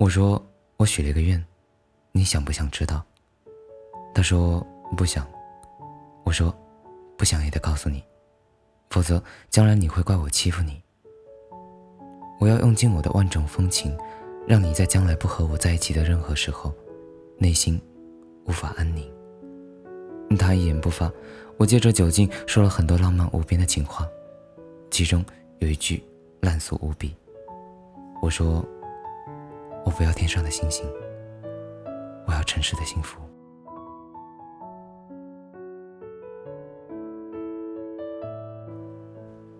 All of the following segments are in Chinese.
我说我许了一个愿，你想不想知道？他说不想。我说不想也得告诉你，否则将来你会怪我欺负你。我要用尽我的万种风情，让你在将来不和我在一起的任何时候，内心无法安宁。他一言不发，我借着酒劲说了很多浪漫无边的情话，其中有一句烂俗无比。我说：“我不要天上的星星，我要城市的幸福。”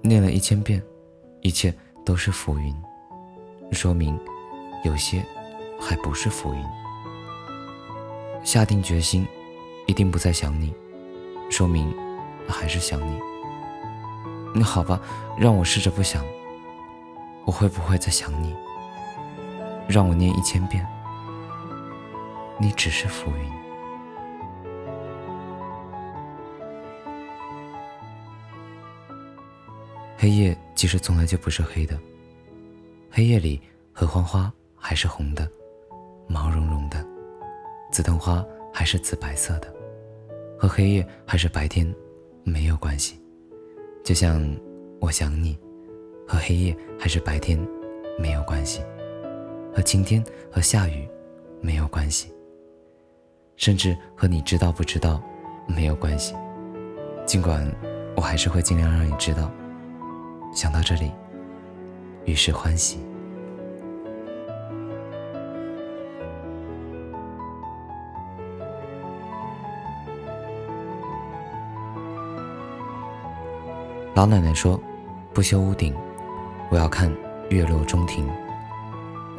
念了一千遍，一切都是浮云，说明有些还不是浮云。下定决心，一定不再想你，说明还是想你。那好吧，让我试着不想。我会不会再想你？让我念一千遍，你只是浮云。黑夜其实从来就不是黑的，黑夜里合欢花还是红的，毛茸茸的；紫藤花还是紫白色的，和黑夜还是白天没有关系。就像我想你。和黑夜还是白天没有关系，和晴天和下雨没有关系，甚至和你知道不知道没有关系。尽管我还是会尽量让你知道。想到这里，于是欢喜。老奶奶说：“不修屋顶。”我要看月落中庭。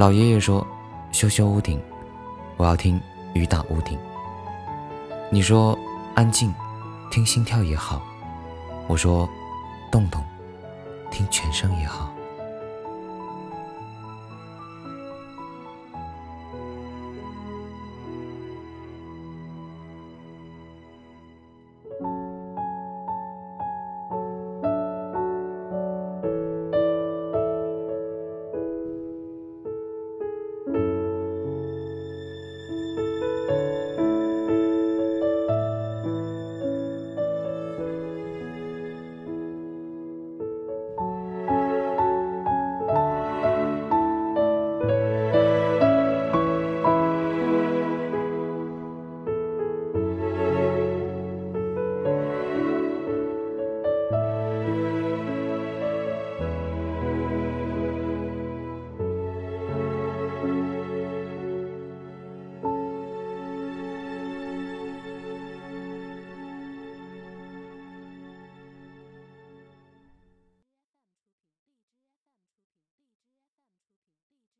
老爷爷说：“修修屋顶。”我要听雨打屋顶。你说安静，听心跳也好。我说动动，听全声也好。